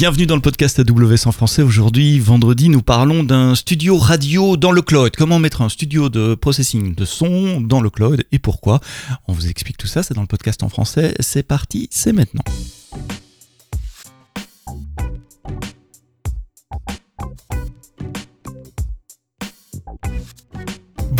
Bienvenue dans le podcast AWS en français. Aujourd'hui, vendredi, nous parlons d'un studio radio dans le cloud. Comment mettre un studio de processing de son dans le cloud et pourquoi? On vous explique tout ça, c'est dans le podcast en français. C'est parti, c'est maintenant.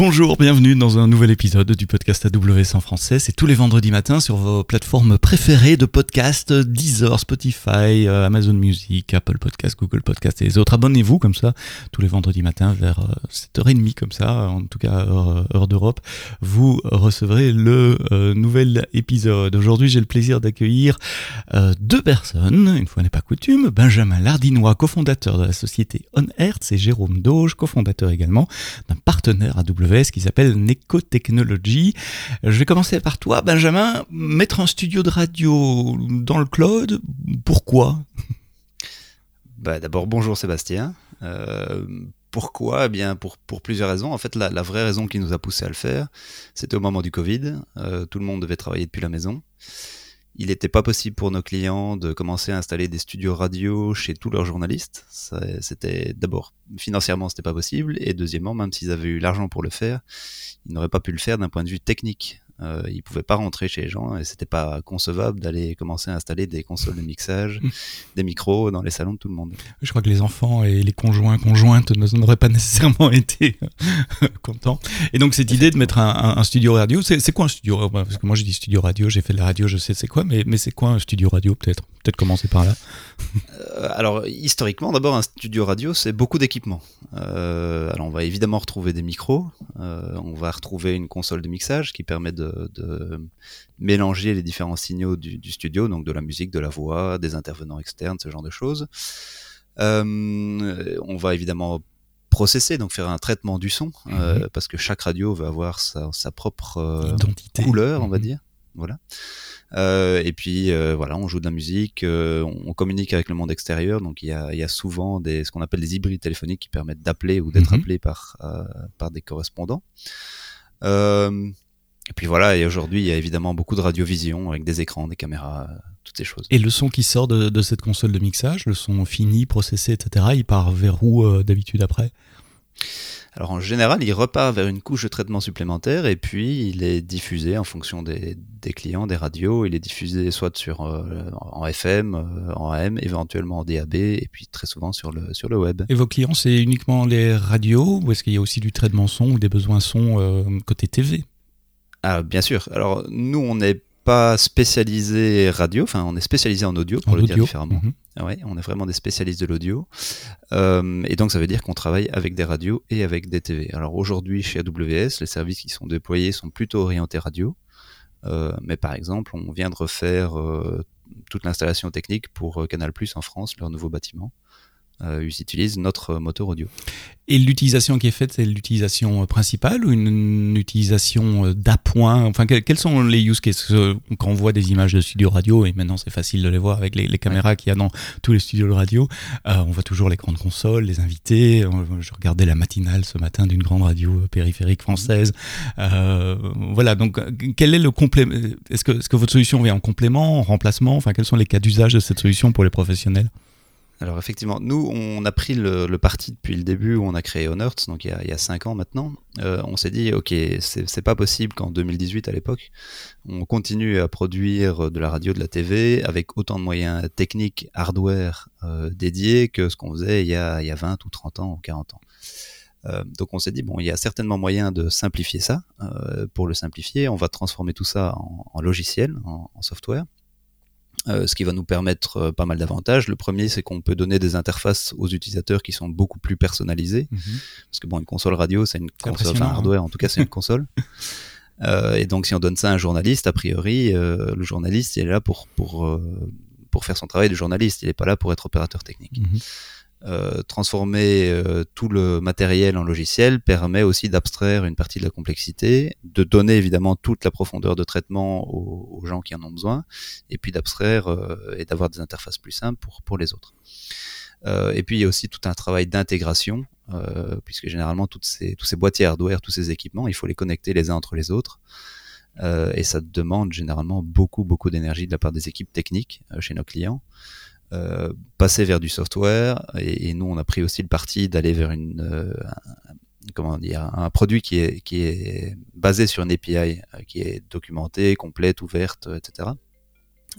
Bonjour, bienvenue dans un nouvel épisode du podcast AWS en français. C'est tous les vendredis matins sur vos plateformes préférées de podcast, Deezer, Spotify, euh, Amazon Music, Apple Podcast, Google Podcast et les autres. Abonnez-vous comme ça tous les vendredis matins vers 7h30 euh, comme ça, en tout cas heure, heure d'Europe. Vous recevrez le euh, nouvel épisode. Aujourd'hui, j'ai le plaisir d'accueillir deux personnes, une fois n'est pas coutume, Benjamin Lardinois, cofondateur de la société OnHertz et Jérôme Doge, cofondateur également d'un partenaire AWS qui s'appelle Neco Technology. Je vais commencer par toi, Benjamin. Mettre un studio de radio dans le cloud, pourquoi? Bah, D'abord, bonjour Sébastien. Euh, pourquoi? Eh bien pour, plusieurs raisons. En fait, la, vraie raison qui nous a poussé à le faire, c'était au moment du Covid. Euh, tout le monde devait travailler depuis la maison il n'était pas possible pour nos clients de commencer à installer des studios radio chez tous leurs journalistes. C'était d'abord financièrement c'était pas possible et deuxièmement même s'ils avaient eu l'argent pour le faire, ils n'auraient pas pu le faire d'un point de vue technique. Euh, ils pouvaient pas rentrer chez les gens et c'était pas concevable d'aller commencer à installer des consoles de mixage, des micros dans les salons de tout le monde. Je crois que les enfants et les conjoints conjointes n'auraient pas nécessairement été contents. Et donc cette idée de mettre un, studio radio, c'est quoi un studio Parce que moi j'ai dit studio radio, j'ai fait de la radio, je sais c'est quoi, mais, mais c'est quoi un studio radio peut-être? Peut-être commencer par là. Euh, alors historiquement, d'abord un studio radio, c'est beaucoup d'équipements. Euh, alors on va évidemment retrouver des micros, on va retrouver une console de mixage qui permet de de, mélanger les différents signaux du, studio, donc de la musique, de la voix, des intervenants externes, ce genre de choses. Euh, on va évidemment processer, donc faire un traitement du son, euh, mhm. parce que chaque radio va avoir sa, propre euh, couleur, on va mhm. dire. Voilà. et puis voilà, on joue de la musique, on, communique avec le monde extérieur, donc il y a, souvent des, ce qu'on appelle des hybrides téléphoniques qui permettent d'appeler ou d'être mhm. appelé par, par des correspondants. Et puis voilà, et aujourd'hui, il y a évidemment beaucoup de radiovision avec des écrans, des caméras, toutes ces choses. Et le son qui sort de, cette console de mixage, le son fini, processé, etc., il part vers où euh, d'habitude après? Alors en général, il repart vers une couche de traitement supplémentaire et puis il est diffusé en fonction des, clients, des radios. Il est diffusé soit sur, euh, en FM, euh, en AM, éventuellement en DAB et puis très souvent sur le, sur le web. Et vos clients, c'est uniquement les radios ou est-ce qu'il y a aussi du traitement son ou des besoins son côté TV ah, bien sûr. Alors, nous, on n'est pas spécialisé radio, enfin, on est spécialisé en audio, pour le dire différemment. Mhm. Ah ouais, on est vraiment des spécialistes de l'audio. Euh, et donc, ça veut dire qu'on travaille avec des radios et avec des TV. Alors, aujourd'hui, chez AWS, les services qui sont déployés sont plutôt orientés radio. Euh, mais par exemple, on vient de refaire euh, toute l'installation technique pour Canal Plus en France, leur nouveau bâtiment. Euh, ils utilisent notre moteur audio. Et l'utilisation qui est faite, c'est l'utilisation principale ou une, utilisation euh, d'appoint? Enfin, quels sont les use cases? Quand on voit des images de studio radio, et maintenant c'est facile de les voir avec les, caméras qu'il y a dans tous les studios de radio, euh, on voit toujours l'écran de console, les invités. Je regardais la matinale ce matin d'une grande radio périphérique française. voilà, donc quel est le complément Est-ce que, est que votre solution vient en complément, en remplacement? Enfin, quels sont les cas d'usage de cette solution pour les professionnels? Alors effectivement, nous, on a pris le, parti depuis le début où on a créé Honorts, donc il y a, il 5 ans maintenant. Euh, on s'est dit, ok, c'est pas possible qu'en 2018 à l'époque, on continue à produire de la radio, de la TV avec autant de moyens techniques, hardware euh, dédiés que ce qu'on faisait il y, a, il y, a, 20 ou 30 ans ou 40 ans. Euh, donc on s'est dit, bon, il y a certainement moyen de simplifier ça. pour le simplifier, on va transformer tout ça en, logiciel, en software. Euh, ce qui va nous permettre euh, pas mal d'avantages. Le premier, c'est qu'on peut donner des interfaces aux utilisateurs qui sont beaucoup plus personnalisées. Mhm. Parce que bon, une console radio, c'est une console, enfin hardware, en tout cas, c'est une console. Euh, et donc, si on donne ça à un journaliste, a priori, le journaliste, il est là pour, pour, pour faire son travail de journaliste. Il n'est pas là pour être opérateur technique. Mhm. Euh, transformer euh, tout le matériel en logiciel permet aussi d'abstraire une partie de la complexité, de donner évidemment toute la profondeur de traitement aux, gens qui en ont besoin, et puis d'abstraire euh, et d'avoir des interfaces plus simples pour, les autres. et puis il y a aussi tout un travail d'intégration, puisque généralement toutes tous ces boîtiers hardware, tous ces équipements, il faut les connecter les uns entre les autres. et ça demande généralement beaucoup, beaucoup d'énergie de la part des équipes techniques chez nos clients. Passer vers du software. Et, nous, on a pris aussi le parti d'aller vers une, comment dire, un produit qui est, qui est basé sur une API, qui est documentée, complète, ouverte, etc.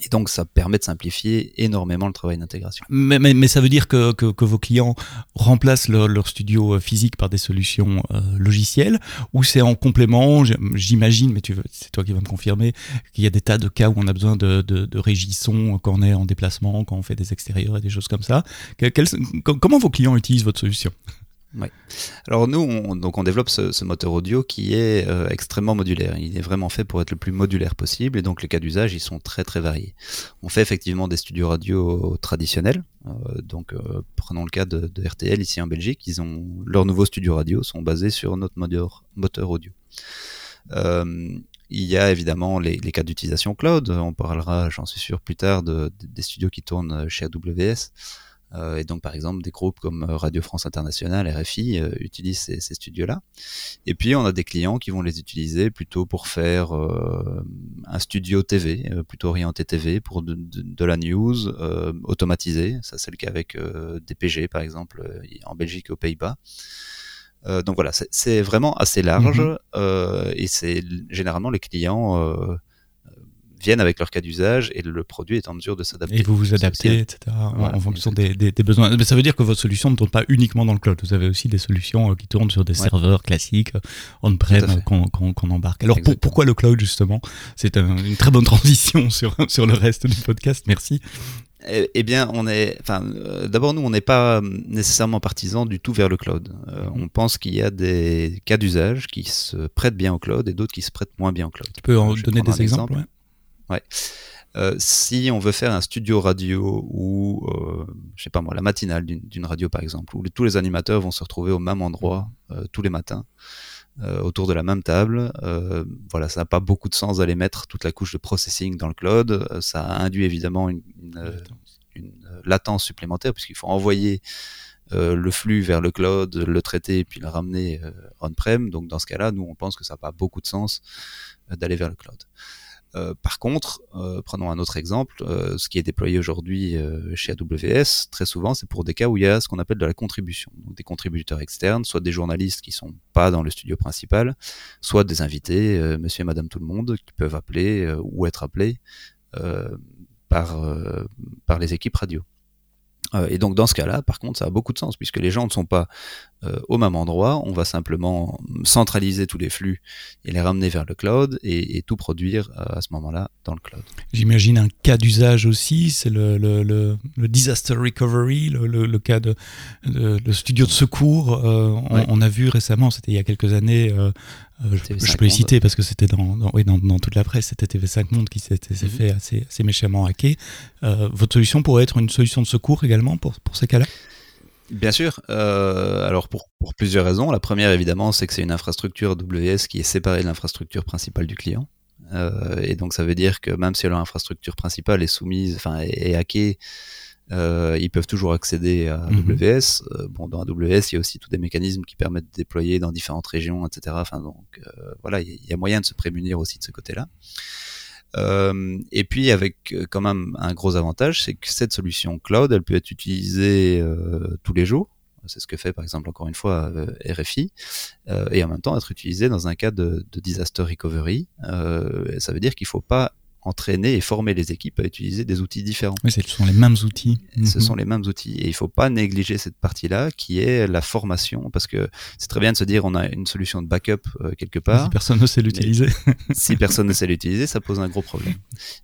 Et donc, ça permet de simplifier énormément le travail d'intégration. Mais, mais, ça veut dire que, que, vos clients remplacent leur, studio euh, physique par des solutions euh, logicielles ou c'est en complément? J'imagine, mais c'est toi qui vas me confirmer, qu'il y a des tas de cas où on a besoin de, de, de régissons quand on est en déplacement, quand on fait des extérieurs et des choses comme ça. comment vos clients utilisent votre solution? Alors nous, on, donc on développe ce, moteur audio qui est euh, extrêmement modulaire. Il est vraiment fait pour être le plus modulaire possible et donc les cas d'usage, ils sont très très variés. On fait effectivement des studios radio traditionnels. Euh, donc euh, prenons le cas de, RTL ici en Belgique. Ils ont leurs nouveaux studios radio sont basés sur notre moteur, audio. il y a évidemment les, cas d'utilisation cloud. On parlera, j'en suis sûr, plus tard de, des studios qui tournent chez AWS. Euh, et donc, par exemple, des groupes comme euh, Radio France Internationale, RFI, euh, utilisent ces, ces studios-là. Et puis, on a des clients qui vont les utiliser plutôt pour faire un studio TV, plutôt orienté TV, pour de, de, la news automatisée. Ça, c'est le cas avec DPG, par exemple, en Belgique et aux Pays-Bas. Euh, donc voilà, c'est vraiment assez large euh, et c'est généralement les clients viennent avec leur cas d'usage et le produit est en mesure de s'adapter. Et vous vous adaptez, etc. en fonction des, des, besoins. Mais ça veut dire que votre solution ne tourne pas uniquement dans le cloud. Vous avez aussi des solutions euh, qui tournent sur des serveurs classiques, euh, on-prem, qu'on embarque. Alors pourquoi le cloud justement? C'est une très bonne transition sur, sur le reste du podcast. Merci. Eh, eh bien, on est, enfin, euh, d'abord nous, on n'est pas nécessairement partisans du tout vers le cloud. on pense qu'il y a des cas d'usage qui se prêtent bien au cloud et d'autres qui se prêtent moins bien au cloud. Tu peux en donner des exemples Ouais. Euh, si on veut faire un studio radio ou, euh, je sais pas moi, la matinale d'une radio par exemple, où tous les animateurs vont se retrouver au même endroit euh, tous les matins, autour de la même table, voilà, ça n'a pas beaucoup de sens d'aller mettre toute la couche de processing dans le cloud. ça induit évidemment une, une, latence supplémentaire puisqu'il faut envoyer le flux vers le cloud, le traiter puis le ramener on-prem. Donc dans ce cas-là, nous on pense que ça n'a pas beaucoup de sens d'aller vers le cloud. Euh, par contre, euh, prenons un autre exemple, euh, ce qui est déployé aujourd'hui chez AWS, très souvent, c'est pour des cas où il y a ce qu'on appelle de la contribution, donc des contributeurs externes, soit des journalistes qui sont pas dans le studio principal, soit des invités, monsieur et madame tout le monde, qui peuvent appeler ou être appelés par, par les équipes radio. Euh, et donc dans ce cas-là, par contre, ça a beaucoup de sens, puisque les gens ne sont pas euh, au même endroit, on va simplement centraliser tous les flux et les ramener vers le cloud et, tout produire euh, à ce moment-là dans le cloud. J'imagine un cas d'usage aussi, c'est le, le, le, disaster recovery, le, cas de, le studio de secours. on, a vu récemment, c'était il y a quelques années, euh, je, peux les citer parce que c'était dans, dans, oui, dans, dans, toute la presse, c'était TV5 Monde qui s'est mhm. fait assez, assez, méchamment hacker. Euh, votre solution pourrait être une solution de secours également pour, pour ces cas-là? Bien sûr. Euh, alors pour, pour, plusieurs raisons. La première évidemment, c'est que c'est une infrastructure AWS qui est séparée de l'infrastructure principale du client. Euh, et donc ça veut dire que même si leur infrastructure principale est soumise, enfin est, est hackée, euh, ils peuvent toujours accéder à mhm. AWS. Euh, bon, dans AWS, il y a aussi tous des mécanismes qui permettent de déployer dans différentes régions, etc. Enfin, donc euh, voilà, il y, a moyen de se prémunir aussi de ce côté-là. et puis avec quand même un gros avantage, c'est que cette solution cloud, elle peut être utilisée tous les jours. C'est ce que fait par exemple encore une fois RFI, et en même temps être utilisée dans un cas de, de disaster recovery. ça veut dire qu'il faut pas entraîner et former les équipes à utiliser des outils différents. Oui, ce sont les mêmes outils. Ce mhm. sont les mêmes outils. Et il ne faut pas négliger cette partie-là qui est la formation, parce que c'est très bien de se dire on a une solution de backup euh, quelque part. Si personne ne sait l'utiliser. si personne ne sait l'utiliser, ça pose un gros problème.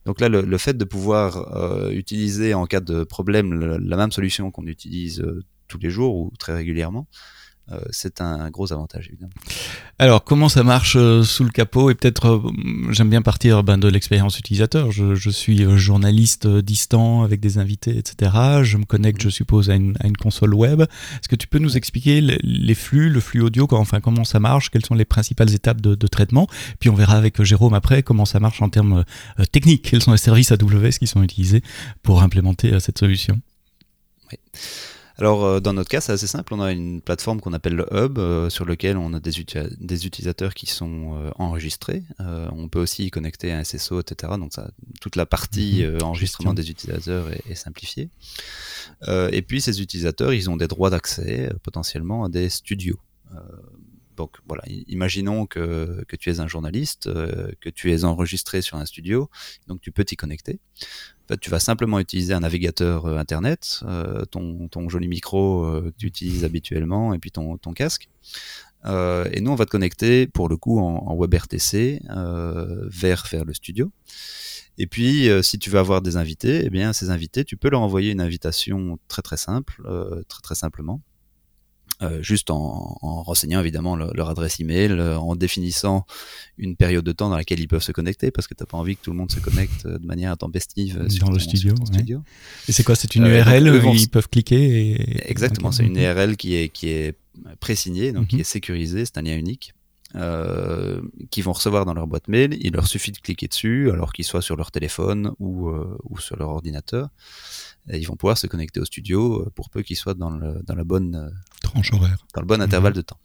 Donc là, le, fait de pouvoir euh, utiliser en cas de problème la, même solution qu'on utilise euh, tous les jours ou très régulièrement, c'est un gros avantage évidemment. Alors comment ça marche euh, sous le capot et peut-être euh, j'aime bien partir ben, de l'expérience utilisateur. Je, suis journaliste distant avec des invités, etc. Je me connecte, je suppose, à une, console web. Est-ce que tu peux nous expliquer les, flux, le flux audio, enfin comment ça marche, quelles sont les principales étapes de, traitement? Puis on verra avec Jérôme après comment ça marche en termes techniques. Quels sont les services AWS qui sont utilisés pour implémenter cette solution? Oui. Alors, euh, dans notre cas, c'est assez simple. On a une plateforme qu'on appelle le Hub, euh, sur lequel on a des, des utilisateurs qui sont euh, enregistrés. on peut aussi y connecter un SSO, etc. Donc, ça, toute la partie mhm. enregistrement des utilisateurs est, est simplifiée. et puis, ces utilisateurs, ils ont des droits d'accès potentiellement à des studios. Donc voilà, imaginons que, tu es un journaliste, euh, que tu es enregistré sur un studio, donc tu peux t'y connecter. En fait, tu vas simplement utiliser un navigateur euh, internet, euh, ton, joli micro que tu utilises habituellement et puis ton, casque. et nous, on va te connecter pour le coup en, en WebRTC vers, vers le studio. Et puis, si tu veux avoir des invités, eh bien, ces invités, tu peux leur envoyer une invitation très très simple, très très simplement. Euh, juste en, en, renseignant évidemment leur, adresse email, euh, en définissant une période de temps dans laquelle ils peuvent se connecter, parce que tu n'as pas envie que tout le monde se connecte euh, de manière intempestive dans le studio. Et c'est quoi C'est une URL où ils peuvent cliquer et... Exactement, c'est une URL qui est qui est présignée, donc qui mhm. est sécurisée, c'est un lien unique. Euh, qui vont recevoir dans leur boîte mail. Il leur suffit de cliquer dessus, alors qu'ils soient sur leur téléphone ou, ou sur leur ordinateur ils vont pouvoir se connecter au studio euh, pour peu qu'ils soient dans, le, dans la bonne euh, tranche horaire, dans le bon intervalle mhm. de temps.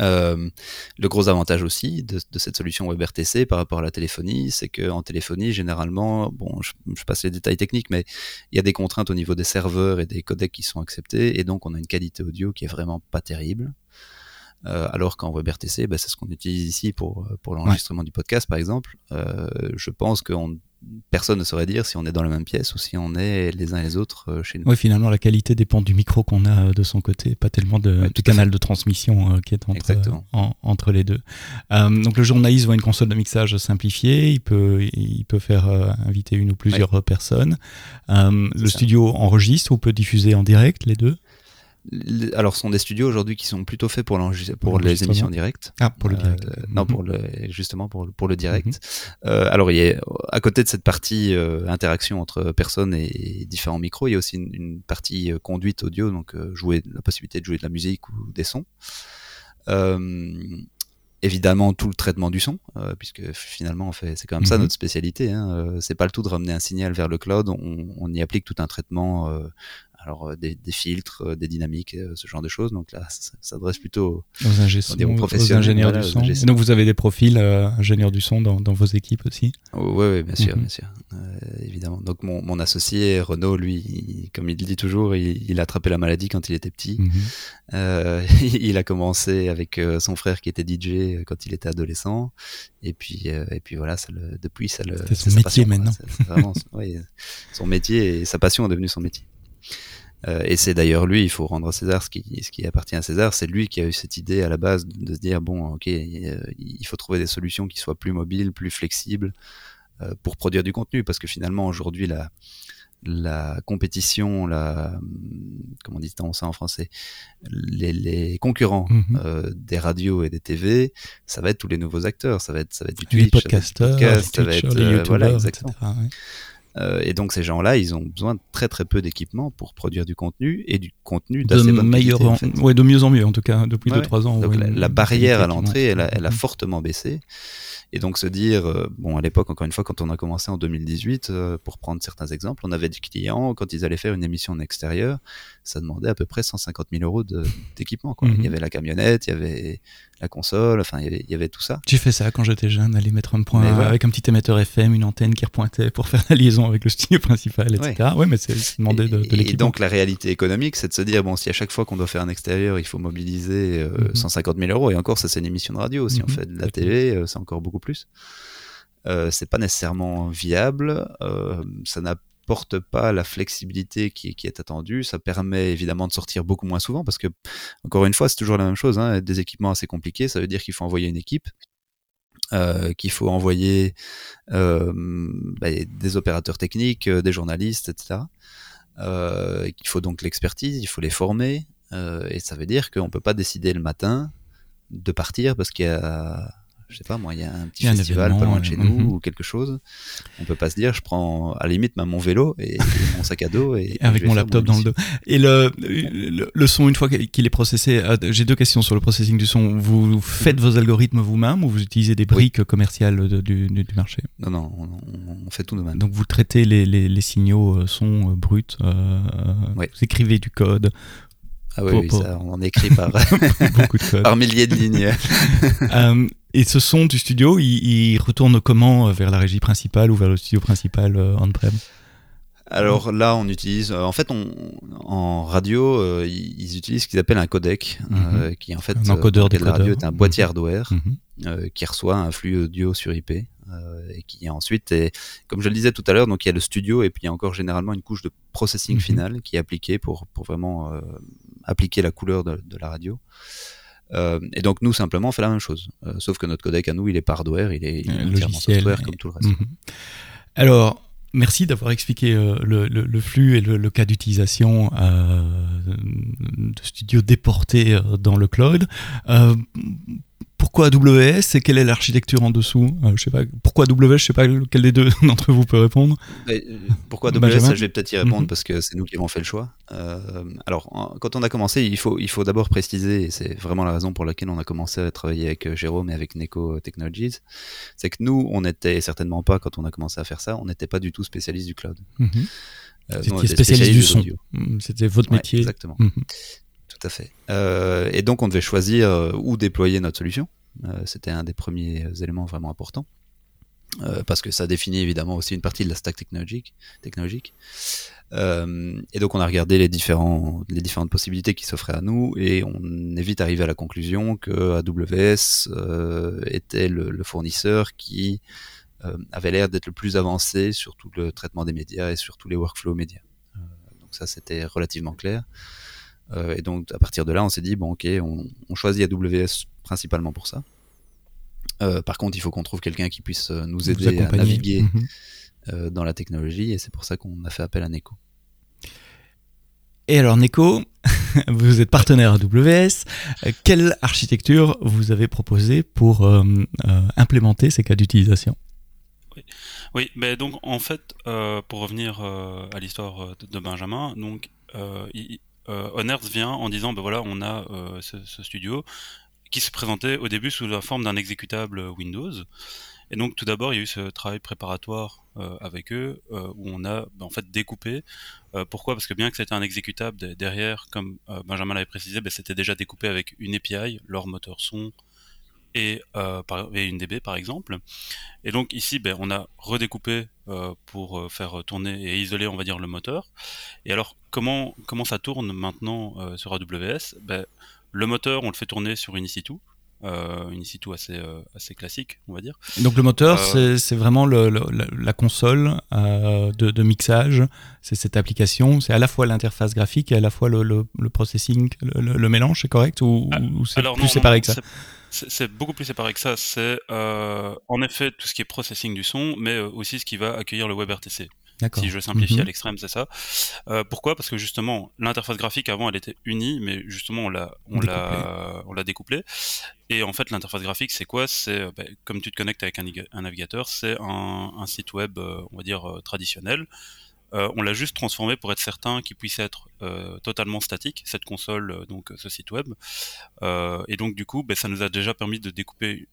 Euh, le gros avantage aussi de, de, cette solution WebRTC par rapport à la téléphonie, c'est qu'en téléphonie, généralement, bon, je, je, passe les détails techniques, mais il y a des contraintes au niveau des serveurs et des codecs qui sont acceptés, et donc on a une qualité audio qui est vraiment pas terrible. Euh, alors qu'en WebRTC, bah, c'est ce qu'on utilise ici pour, pour l'enregistrement du podcast, par exemple. Euh, je pense qu'on personne ne saurait dire si on est dans la même pièce ou si on est les uns et les autres euh, chez nous. Oui, finalement, la qualité dépend du micro qu'on a euh, de son côté, pas tellement de, du canal de transmission euh, qui est entre, entre les deux. donc, le journaliste voit une console de mixage simplifiée, il peut, il peut faire inviter une ou plusieurs personnes. le studio enregistre ou peut diffuser en direct les deux? Alors, ce sont des studios aujourd'hui qui sont plutôt faits pour, pour les émissions directes. Ah, pour le direct. Euh, non, pour le, justement pour, pour le direct. Mhm. euh, alors, il y a, à côté de cette partie euh, interaction entre personnes et, différents micros, il y a aussi une, partie euh, conduite audio, donc jouer la possibilité de jouer de la musique ou des sons. évidemment, tout le traitement du son, puisque finalement, fait, c'est quand même ça mhm. notre spécialité. Hein. c'est pas le tout de ramener un signal vers le cloud, on, on y applique tout un traitement alors euh, des, filtres, euh, des dynamiques, euh, ce genre de choses. Donc là, ça s'adresse plutôt aux, ingénieurs du son. donc vous avez des profils ingénieurs du son dans, vos équipes aussi? Oui, bien sûr, mhm. bien sûr, évidemment. Donc mon, associé Renaud, lui, comme il dit toujours, il, a attrapé la maladie quand il était petit. Mhm. il a commencé avec son frère qui était DJ quand il était adolescent, et puis et puis voilà, ça le, depuis ça le. C'est son métier maintenant. son métier et sa passion est devenue son métier. Euh, et c'est d'ailleurs lui, il faut rendre à César ce qui, ce qui appartient à César, c'est lui qui a eu cette idée à la base de, se dire, bon, ok, euh, il faut trouver des solutions qui soient plus mobiles, plus flexibles euh, pour produire du contenu, parce que finalement, aujourd'hui, la, la compétition, la, comment dit-on ça en français, les, les concurrents mhm. euh, des radios et des TV, ça va être tous les nouveaux acteurs, ça va être, ça va être du Twitch, les podcasters, ça va être, les voilà, exactement. Etc., euh, et donc ces gens-là, ils ont besoin de très très peu d'équipement pour produire du contenu et du contenu d'assez bonne meilleur qualité. ouais, de mieux en mieux en tout cas depuis 2-3 ans. Donc la, barrière à l'entrée, elle, elle, a fortement baissé. Et donc se dire, euh, bon à l'époque encore une fois quand on a commencé en 2018, euh, pour prendre certains exemples, on avait des clients quand ils allaient faire une émission en extérieur, ça demandait à peu près 150 000 euros d'équipement. Mhm. Il y avait la camionnette, il y avait la console, enfin il y avait, tout ça. J'ai fait ça quand j'étais jeune, aller mettre un point avec un petit émetteur FM, une antenne qui repointait pour faire la liaison avec le studio principal, etc. Ouais, mais c'est demandé de, de l'équipement. Et donc la réalité économique, c'est de se dire bon si à chaque fois qu'on doit faire un extérieur, il faut mobiliser 150 000 euh, mhm. euros, et encore ça c'est une émission de radio, si on mhm. fait de la télé, euh, c'est encore beaucoup plus. Euh, c'est pas nécessairement viable, euh, ça n'a porte pas la flexibilité qui, qui, est attendue. Ça permet évidemment de sortir beaucoup moins souvent parce que, encore une fois, c'est toujours la même chose. Hein, des équipements assez compliqués, ça veut dire qu'il faut envoyer une équipe. Euh, qu'il faut envoyer euh, bah, des opérateurs techniques, euh, des journalistes, etc. Euh, il faut donc l'expertise, il faut les former, et ça veut dire qu'on peut pas décider le matin de partir parce qu'il y a je sais pas moi, il y a un petit festival pas loin de chez nous mhm. ou quelque chose, on peut pas se dire, je prends à la limite mon vélo et, mon sac à dos et, avec mon laptop dans le dos. Et le, le, son une fois qu'il est processé, euh, j'ai deux questions sur le processing du son. Vous faites vos algorithmes vous-même ou vous utilisez des briques commerciales du, du, marché? Non non, on, fait tout nous-mêmes. Donc vous traitez les, les, les signaux euh, son euh, bruts, vous écrivez du code, ah oui, Ça, on en écrit par, Beaucoup de par milliers de lignes. Euh, et ce son du studio, il, retourne comment euh, vers la régie principale ou vers le studio principal euh, on-prem? Alors là, on utilise, en fait, on, en radio, ils utilisent ce qu'ils appellent un codec, mhm. qui en fait, un encodeur de la radio est un boîtier mhm. hardware mhm. qui reçoit un flux audio sur IP et qui ensuite est, comme je le disais tout à l'heure, donc il y a le studio et puis il y a encore généralement une couche de processing final qui est appliquée pour, pour vraiment appliquer la couleur de, la radio. Euh, et donc nous simplement on fait la même chose, euh, sauf que notre codec à nous il est pas hardware, il est, entièrement software comme tout le reste. Mhm. Alors merci d'avoir expliqué euh, le, flux et le, cas d'utilisation de studio déporté dans le cloud pourquoi AWS et quelle est l'architecture en dessous euh, Je sais pas. Pourquoi AWS Je sais pas lequel des deux d'entre vous peut répondre. Euh, pourquoi AWS Je vais peut-être y répondre mhm. parce que c'est nous qui avons fait le choix. Euh, alors, quand on a commencé, il faut, il faut d'abord préciser, et c'est vraiment la raison pour laquelle on a commencé à travailler avec Jérôme et avec Neko Technologies, c'est que nous, on n'était certainement pas, quand on a commencé à faire ça, on n'était pas du tout spécialiste du cloud. Mhm. C'était spécialiste, du son. Mm, c'était votre métier. exactement. Mhm. Tout fait. Euh, et donc on devait choisir euh, où déployer notre solution. Euh, c'était un des premiers éléments vraiment importants. parce que ça définit évidemment aussi une partie de la stack technologique. et donc on a regardé les différentes possibilités qui s'offraient à nous et on est vite arrivé à la conclusion que AWS était le, fournisseur qui avait l'air d'être le plus avancé sur tout le traitement des médias et sur tous les workflows médias. donc ça c'était relativement clair. Euh, et donc à partir de là, on s'est dit bon ok, on, choisit AWS principalement pour ça. Euh, par contre, il faut qu'on trouve quelqu'un qui puisse euh, nous aider à naviguer mhm. dans la technologie, et c'est pour ça qu'on a fait appel à Neko. Et alors Neko, vous êtes partenaire AWS. Quelle architecture vous avez proposé pour implémenter ces cas d'utilisation? Oui. mais donc en fait, pour revenir à l'histoire de, Benjamin, donc il, euh, vient en disant ben voilà on a euh, ce, studio qui se présentait au début sous la forme d'un exécutable Windows. Et donc tout d'abord il y a eu ce travail préparatoire euh, avec eux euh, où on a ben, en fait découpé. Pourquoi? Parce que bien que c'était un exécutable derrière comme Benjamin l'avait précisé ben, c'était déjà découpé avec une API leur moteur son et, euh, une DB par exemple. Et donc ici, ben, on a redécoupé euh, pour euh, faire tourner et isoler, on va dire, le moteur. Et alors, comment, comment ça tourne maintenant sur AWS ben, Le moteur, on le fait tourner sur une EC2. Euh, une EC2 assez, assez classique, on va dire. Donc le moteur, c'est vraiment le, la console de, de, mixage, c'est cette application, c'est à la fois l'interface graphique et à la fois le, le processing, le, mélange, c'est correct ou, ah, c'est plus séparé que ça? c'est beaucoup plus séparé que ça. C'est euh, en effet tout ce qui est processing du son, mais euh, aussi ce qui va accueillir le WebRTC. Si je simplifie à mhm. l'extrême, c'est ça. Euh, pourquoi? Parce que justement, l'interface graphique avant, elle était unie, mais justement, on l'a, on l'a, on l'a découplée. Et en fait, l'interface graphique, c'est quoi? C'est ben, comme tu te connectes avec un, un navigateur, c'est un, un, site web, on va dire traditionnel. Euh, on l'a juste transformé pour être certain qu'il puisse être euh, totalement statique, cette console, euh, donc ce site web. et donc du coup, ben, ça nous a déjà permis de découper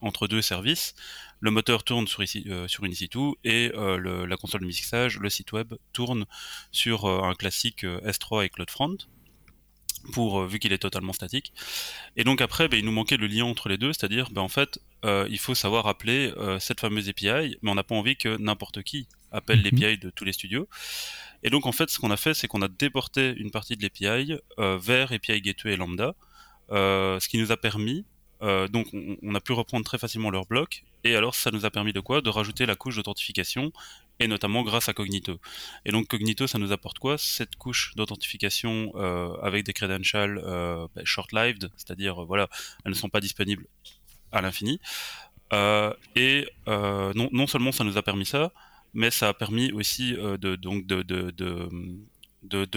entre deux services. Le moteur tourne sur, sur une EC2 et la console de mixage, le site web, tourne sur un classique S3 et CloudFront pour vu qu'il est totalement statique. Et donc après, ben, il nous manquait le lien entre les deux, c'est-à-dire, ben, en fait, il faut savoir appeler cette fameuse API, mais on n'a pas envie que n'importe qui appelle mhm. l'API de tous les studios. Et donc en fait, ce qu'on a fait, c'est qu'on a déporté une partie de l'API euh, vers API Gateway et Lambda, euh, ce qui nous a permis, euh, donc on, a pu reprendre très facilement leur bloc, et alors ça nous a permis de quoi? De rajouter la couche d'authentification, et notamment grâce à Cognito. Et donc Cognito, ça nous apporte quoi? Cette couche d'authentification avec des credentials ben, short-lived, c'est-à-dire voilà, elles ne sont pas disponibles à l'infini. et non, seulement ça nous a permis ça, mais ça a permis aussi euh, de, donc de, de,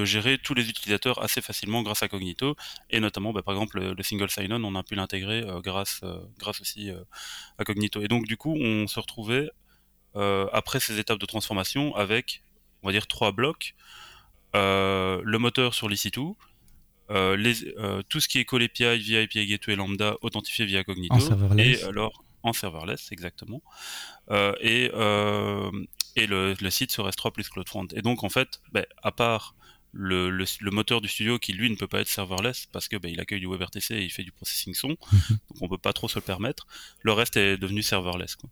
gérer tous les utilisateurs assez facilement grâce à Cognito. Et notamment bah, par exemple le, single sign-on on a pu l'intégrer euh, grâce euh, grâce aussi euh, à Cognito. Et donc du coup on se retrouvait après ces étapes de transformation avec on va dire trois blocs. Le moteur sur l'EC2 les, tout ce qui est call API via API Gateway Lambda authentifié via Cognito. Et alors en serverless exactement. Et et le, site serait S3 plus CloudFront. Et donc en fait, bah, à part le, le, moteur du studio qui lui ne peut pas être serverless parce que bah, il accueille du WebRTC et il fait du processing son, donc on peut pas trop se le permettre. Le reste est devenu serverless. Quoi.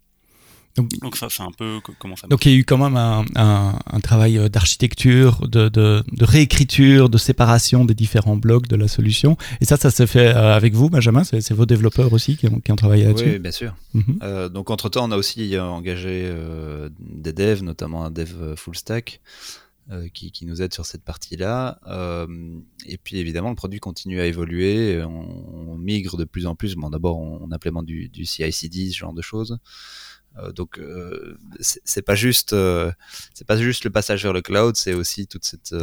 Donc, ça, c'est un peu comment ça. Donc il y a eu quand même un, un, travail euh, d'architecture, de, de, de, réécriture, de séparation des différents blocs de la solution. Et ça, ça s'est fait euh, avec vous, Benjamin. C'est vos développeurs aussi qui ont, qui ont travaillé là-dessus. Oui, bien sûr. Mhm. euh, donc entre temps, on a aussi engagé euh, des devs, notamment un dev full stack. Qui, qui, nous aide sur cette partie-là. Euh, et puis évidemment, le produit continue à évoluer. On, migre de plus en plus. Bon, d'abord, on, on, implémente du, du CI/CD, ce genre de choses. Euh, donc euh, c'est pas juste euh, c'est pas juste le passage vers le cloud, c'est aussi toute cette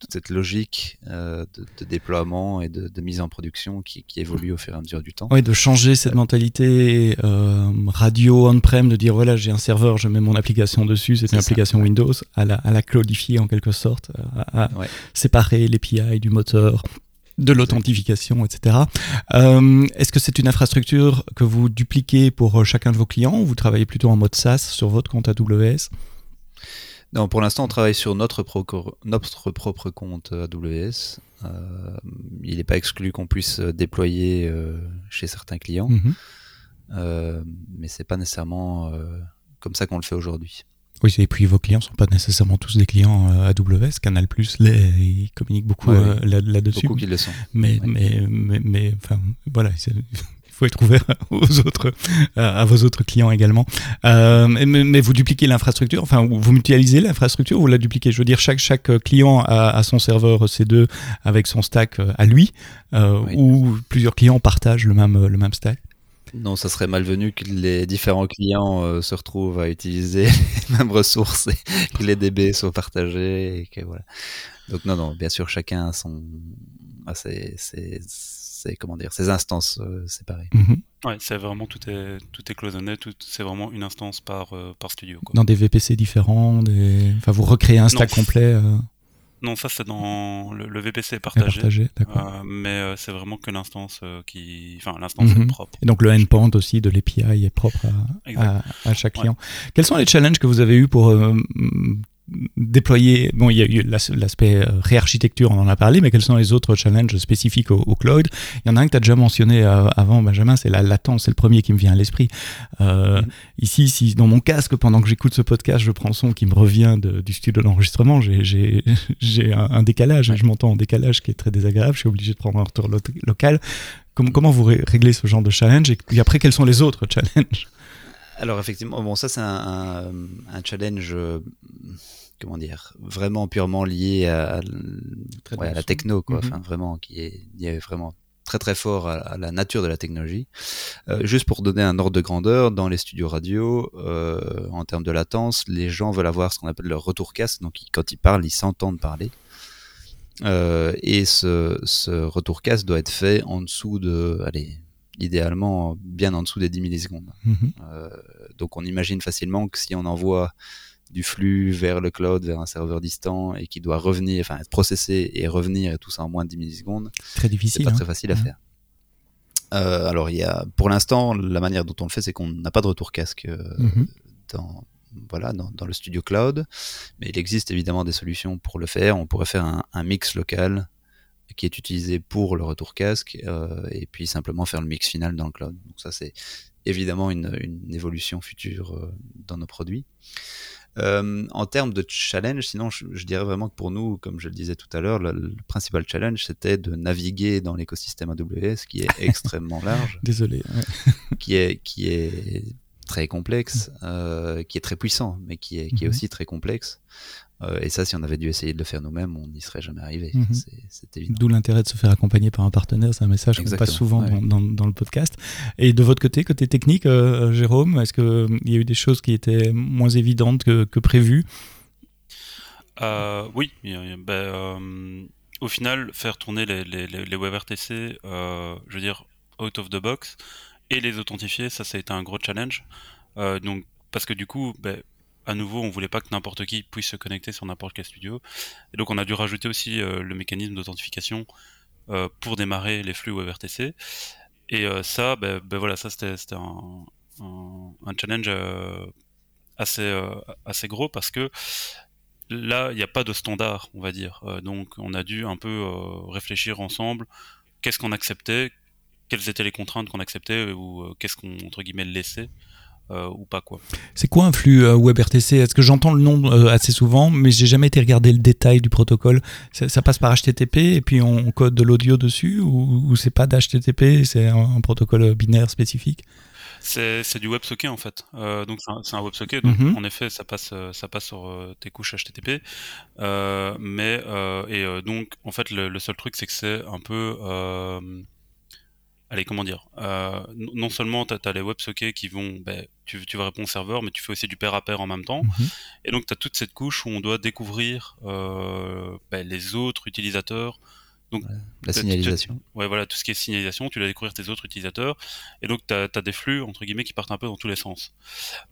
toute cette logique de, déploiement et de, mise en production qui, évolue au fur et à mesure du temps. Oui, de changer cette mentalité radio on-prem, de dire voilà, j'ai un serveur, je mets mon application dessus, c'est une application Windows, à la, à la cloudifier en quelque sorte, à, séparer l'API du moteur, de l'authentification, etc. Euh, Est-ce que c'est une infrastructure que vous dupliquez pour euh, chacun de vos clients ou vous travaillez plutôt en mode SaaS sur votre compte AWS non, pour l'instant, on travaille sur notre, notre propre compte AWS. Euh, il n'est pas exclu qu'on puisse déployer euh, chez certains clients, mhm. euh, mais c'est pas nécessairement euh, comme ça qu'on le fait aujourd'hui. Oui, et puis vos clients sont pas nécessairement tous des clients euh, AWS. Canal Plus, ils communiquent beaucoup euh, là-dessus. beaucoup qui le sont. Mais, mais, mais, mais, enfin, voilà, il faut être ouvert aux autres, à, vos autres clients également. Euh, mais, vous dupliquez l'infrastructure, enfin, vous mutualisez l'infrastructure, vous la dupliquez? Je veux dire, chaque, chaque client a, a son serveur C2 avec son stack à lui, euh, ou plusieurs clients partagent le même, le même stack? Non, ça serait malvenu que les différents clients euh, se retrouvent à utiliser les mêmes ressources et que les DB soient partagés. Et que, voilà. Donc non, non, bien sûr, chacun a, son, a ses, ses, comment dire, ses instances euh, séparées. Mhm. Ouais, c'est vraiment tout est tout est cloisonné, tout c'est vraiment une instance par euh, par studio. Quoi. Dans des VPC différents, des... enfin vous recréez un stack complet. Non, ça c'est dans le, VPC partagé. partagé euh, mais euh, c'est vraiment que l'instance euh, qui, enfin l'instance mhm. est propre. Et donc le endpoint aussi de l'API est propre à, à, chaque client. Quels sont les challenges que vous avez eu pour déployer, bon, il y a eu l'aspect euh, réarchitecture, on en a parlé, mais quels sont les autres challenges spécifiques au, cloud? Il y en a un que tu as déjà mentionné euh, avant, Benjamin, c'est la latence, c'est le premier qui me vient à l'esprit. Euh, mm-hmm. Ici, si dans mon casque, pendant que j'écoute ce podcast, je prends le son qui me revient du studio d'enregistrement, j'ai un, un, décalage, je m'entends en décalage qui est très désagréable, je suis obligé de prendre un retour local. Comment, comment vous réglez ce genre de challenge Et après, quels sont les autres challenges? Alors effectivement, bon ça c'est un, un, challenge comment dire, vraiment purement lié à, la techno, quoi. Mhm. Enfin, vraiment, qui est, vraiment très très fort à, la nature de la technologie. Euh, juste pour donner un ordre de grandeur, dans les studios radio, euh, en termes de latence, les gens veulent avoir ce qu'on appelle leur retour casque. Donc, quand ils parlent, ils s'entendent parler. Euh, et ce, ce retour casque doit être fait en dessous de, allez, idéalement bien en dessous des 10 millisecondes. Mhm. donc, on imagine facilement que si on envoie du flux vers le cloud, vers un serveur distant et qui doit revenir, enfin être processé et revenir et tout ça en moins de 10 millisecondes. Très difficile. C'est pas très hein. facile à faire. Euh, alors il y a, pour l'instant, la manière dont on le fait, c'est qu'on n'a pas de retour casque euh, mhm. dans voilà dans, dans, le studio cloud, mais il existe évidemment des solutions pour le faire. On pourrait faire un, un mix local qui est utilisé pour le retour casque euh, et puis simplement faire le mix final dans le cloud. Donc ça c'est évidemment une, une évolution future euh, dans nos produits. Euh, en termes de challenge, sinon, je, dirais vraiment que pour nous, comme je le disais tout à l'heure, le, principal challenge, c'était de naviguer dans l'écosystème AWS, qui est extrêmement large. Désolé. Qui est qui est très complexe, euh, qui est très puissant, mais qui est, qui est mhm. aussi très complexe. Euh, et ça, si on avait dû essayer de le faire nous-mêmes, on n'y serait jamais arrivé. Mhm. C'est évident. D'où l'intérêt de se faire accompagner par un partenaire. C'est un message qu'on passe souvent dans, dans, le podcast. Et de votre côté, côté technique, euh, Jérôme, est-ce qu'il y a eu des choses qui étaient moins évidentes que, que prévues? Oui, ben, au final, faire tourner les, les, les WebRTC, je veux dire, out of the box, et les authentifier, ça, ça a été un gros challenge. donc, parce que du coup, ben, à nouveau, on voulait pas que n'importe qui puisse se connecter sur n'importe quel studio. Et donc, on a dû rajouter aussi le mécanisme d'authentification pour démarrer les flux WebRTC. Et ça, ben, ben, voilà, ça c'était un, challenge assez, assez gros parce que là, il n'y a pas de standard, on va dire. Euh, donc, on a dû un peu euh, réfléchir ensemble. Qu'est-ce qu'on acceptait? Quelles étaient les contraintes qu'on acceptait ou euh, qu'est-ce qu'on entre guillemets laissait? Ou pas quoi. C'est quoi un flux WebRTC Est-ce que j'entends le nom assez souvent, mais j'ai jamais été regarder le détail du protocole? Ça, passe par HTTP et puis on, code de l'audio dessus ou, c'est pas d'HTTP, c'est un, protocole binaire spécifique? C'est du WebSocket en fait. Euh, donc c'est un, WebSocket. Donc mhm. en effet, ça passe, euh, ça passe sur euh, tes couches HTTP. mais et donc en fait, le, seul truc, c'est que c'est un peu allez, comment dire Non seulement tu as, les WebSockets qui vont, ben, tu, tu, vas répondre au serveur, mais tu fais aussi du pair à pair en même temps. Mhm. Et donc tu as toute cette couche où on doit découvrir ben, les autres utilisateurs donc, la signalisation. ouais, voilà, tout ce qui est signalisation, tu dois découvrir tes autres utilisateurs. Et donc, tu as, des flux, entre guillemets, qui partent un peu dans tous les sens.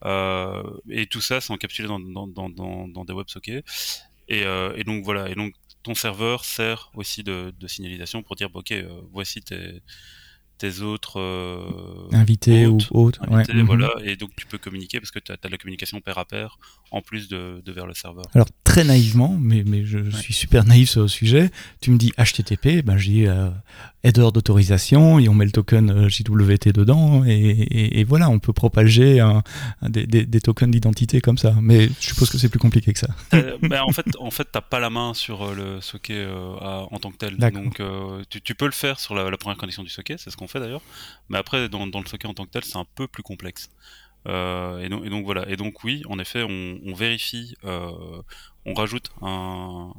Euh, et tout ça, c'est encapsulé dans, dans, dans, dans des WebSockets. Et, euh, et, donc, voilà. Et donc, ton serveur sert aussi de, de signalisation pour dire, ok, euh, voici tes, tes autres euh, invités ou autres. Mhm. voilà, et donc tu peux communiquer parce que tu as, la communication pair à pair en plus de, vers le serveur. Alors très naïvement, mais, mais je suis super naïf sur le sujet, tu me dis HTTP, ben dis euh, header d'autorisation et on met le token euh, JWT dedans et, et, voilà, on peut propager un, des, des, tokens d'identité comme ça. Mais je suppose que c'est plus compliqué que ça. ben, en fait, en fait, t'as pas la main sur le socket en tant que tel. Donc tu, tu, peux le faire sur la, la première connexion du socket, c'est ce qu'on fait d'ailleurs. Mais après, dans, le socket en tant que tel, c'est un peu plus complexe. Euh, et, donc, et, donc, voilà. Et donc oui, en effet, on, vérifie, euh, on rajoute un,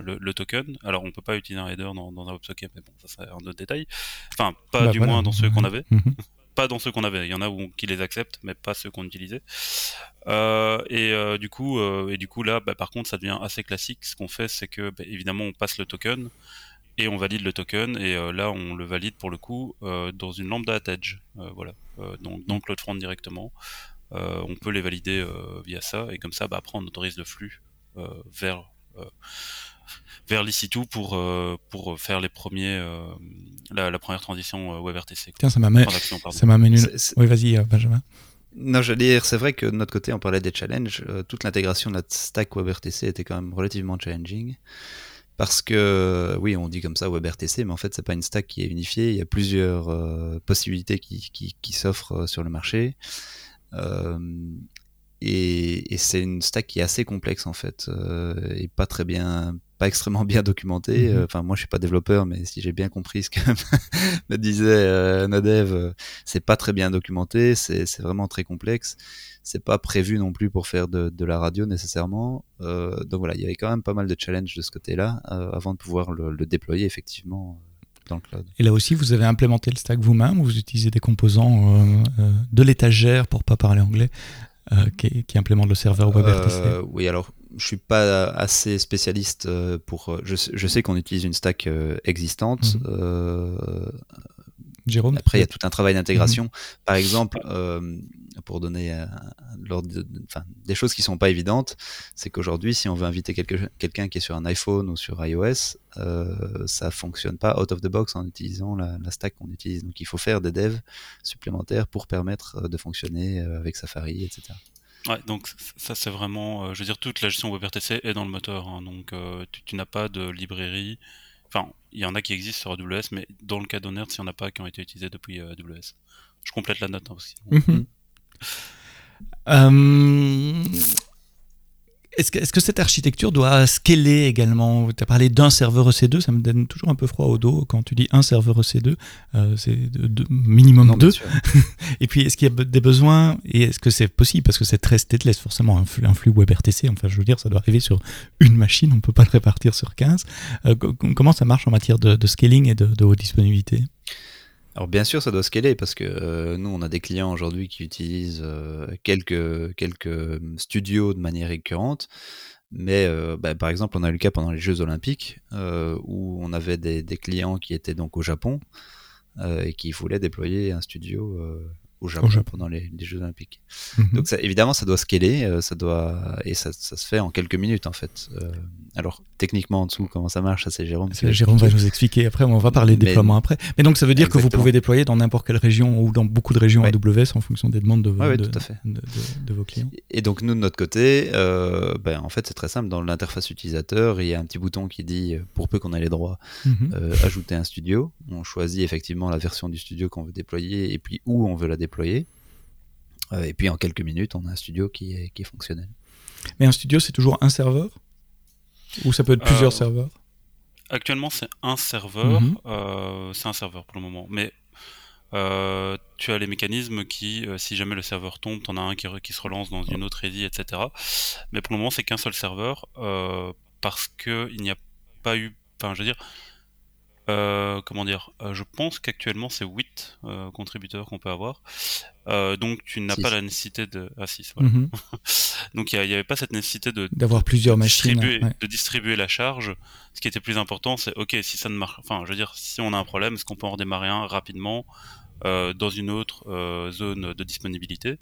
le, token. Alors on peut pas utiliser un header dans, dans un WebSocket, mais bon, ça c'est un autre détail. Enfin, pas bah, du moins dans ceux qu'on avait. Mhm. pas dans ceux qu'on avait. Il y en a où, qui les acceptent, mais pas ceux qu'on utilisait. Euh, et du coup, et du coup là, bah, par contre, ça devient assez classique. Ce qu'on fait, c'est que bah, évidemment, on passe le token et on valide le token et euh, là on le valide pour le coup euh, dans une lambda at edge. Euh, voilà. Donc dans CloudFront directement. On peut les valider via ça et comme ça bah, après on autorise le flux vers vers l'EC2 pour pour faire les premiers la, première transition WebRTC Tiens ça m'amène ça m'amène une... oui vas-y Benjamin. Non, je veux dire, c'est vrai que de notre côté, on parlait des challenges. toute l'intégration de la stack WebRTC était quand même relativement challenging. Parce que, oui, on dit comme ça WebRTC, mais en fait, c'est pas une stack qui est unifiée. Il y a plusieurs euh, possibilités qui, s'offrent euh, sur le marché. Euh, et, c'est une stack qui est assez complexe, en fait, et pas très bien, pas extrêmement bien documentée. Mm-hmm. Enfin, moi, je suis pas développeur, mais si j'ai bien compris ce que me disait Nadev, c'est pas très bien documenté, c'est vraiment très complexe c'est pas prévu non plus pour faire de, la radio nécessairement. Euh, donc voilà, il y avait quand même pas mal de challenges de ce côté-là euh, avant de pouvoir le, déployer effectivement euh, dans le cloud. Et là aussi, vous avez implémenté le stack vous-même ou vous utilisez des composants de l'étagère, pour pas parler anglais, qui, qui, implémentent le serveur WebRTC Oui, alors je suis pas assez spécialiste pour. Je, sais qu'on utilise une stack existante. Mhm. Jérôme Après, il y a tout un travail d'intégration. Mhm. Par exemple, pour donner euh, des choses qui sont pas évidentes, c'est qu'aujourd'hui, si on veut inviter quelqu'un qui est sur un iPhone ou sur iOS, euh, ça fonctionne pas out of the box en utilisant la, stack qu'on utilise. Donc il faut faire des devs supplémentaires pour permettre euh, de fonctionner euh, avec Safari, etc. Ouais, donc ça c'est vraiment, je veux dire, toute la gestion WebRTC est dans le moteur, hein. donc tu, n'as pas de librairie. Enfin, il y en a qui existent sur AWS, mais dans le cas d'Honor, il n'y en a pas qui ont été utilisés depuis AWS. Je complète la note hein, aussi. Mhm. Euh, est-ce que, est que, cette architecture doit scaler également? Tu as parlé d'un serveur EC2, ça me donne toujours un peu froid au dos quand tu dis un serveur EC2, euh, c'est de, minimum deux. et puis, est-ce qu'il y a des besoins? Et est-ce que c'est possible? Parce que c'est très stateless, forcément, un flux, un flux WebRTC, enfin, je veux dire, ça doit arriver sur une machine, on ne peut pas le répartir sur 15. Euh, comment ça marche en matière de, scaling et de, de haute disponibilité? Alors bien sûr, ça doit scaler parce que euh, nous, on a des clients aujourd'hui qui utilisent euh, quelques, quelques studios de manière récurrente. Mais bah, par exemple, on a eu le cas pendant les Jeux Olympiques où on avait des, des, clients qui étaient donc au Japon et qui voulaient déployer un studio au Japon, pendant les, Jeux Olympiques. Mhm. Donc ça, évidemment, ça doit scaler, euh, ça doit et ça, ça, se fait en quelques minutes en fait. Euh, alors techniquement en dessous, comment ça marche, ça c'est Jérôme. Jérôme va nous expliquer après, on va parler de déploiement après. Mais donc ça veut dire que vous pouvez déployer dans n'importe quelle région ou dans beaucoup de régions AWS en fonction des demandes de, de, vos clients. Et donc nous de notre côté, euh, ben, en fait c'est très simple. Dans l'interface utilisateur, il y a un petit bouton qui dit pour peu qu'on ait les droits, mhm. ajouter un studio. On choisit effectivement la version du studio qu'on veut déployer et puis où on veut la déployer euh, et puis en quelques minutes, on a un studio qui est, qui est fonctionnel. Mais un studio, c'est toujours un serveur? Ou ça peut être plusieurs euh, serveurs Actuellement, c'est un serveur. Mhm. Euh, c'est un serveur pour le moment. Mais tu as les mécanismes qui, si jamais le serveur tombe, tu en as un qui, qui, se relance dans une autre ready, etc. Mais pour le moment, c'est qu'un seul serveur parce qu'il n'y a pas eu. Enfin, je veux dire, euh, comment dire euh, Je pense qu'actuellement c'est 8 euh, contributeurs qu'on peut avoir. donc tu n'as pas la nécessité de. Ah 6, voilà. Mhm. donc il n'y avait pas cette nécessité de. D'avoir plusieurs machines. De distribuer la charge. Ce qui était plus important, c'est ok, si ça ne marche. Enfin, je veux dire, si on a un problème, est-ce qu'on peut en redémarrer un rapidement dans une autre zone de disponibilité